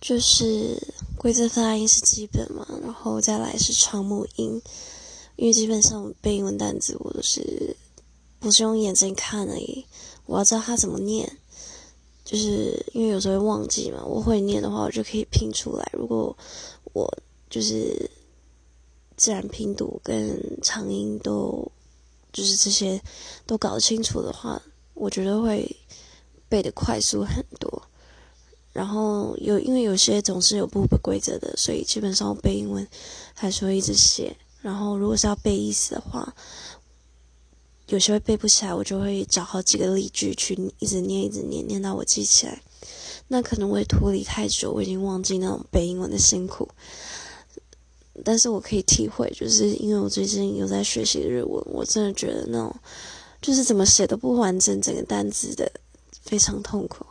就是规则发音是基本嘛，然后再来是长母音，因为基本上我背英文单词我都是不是用眼睛看而已，我要知道它怎么念，就是因为有时候会忘记嘛，我会念的话我就可以拼出来。如果我就是自然拼读跟长音都就是这些都搞清楚的话，我觉得会背的快速很多。然后有，因为有些总是有不规则的，所以基本上我背英文还是会一直写。然后如果是要背意思的话，有些会背不起来，我就会找好几个例句去一直念，一直念，念到我记起来。那可能我也脱离太久，我已经忘记那种背英文的辛苦。但是我可以体会，就是因为我最近有在学习日文，我真的觉得那种就是怎么写都不完整，整个单词的非常痛苦。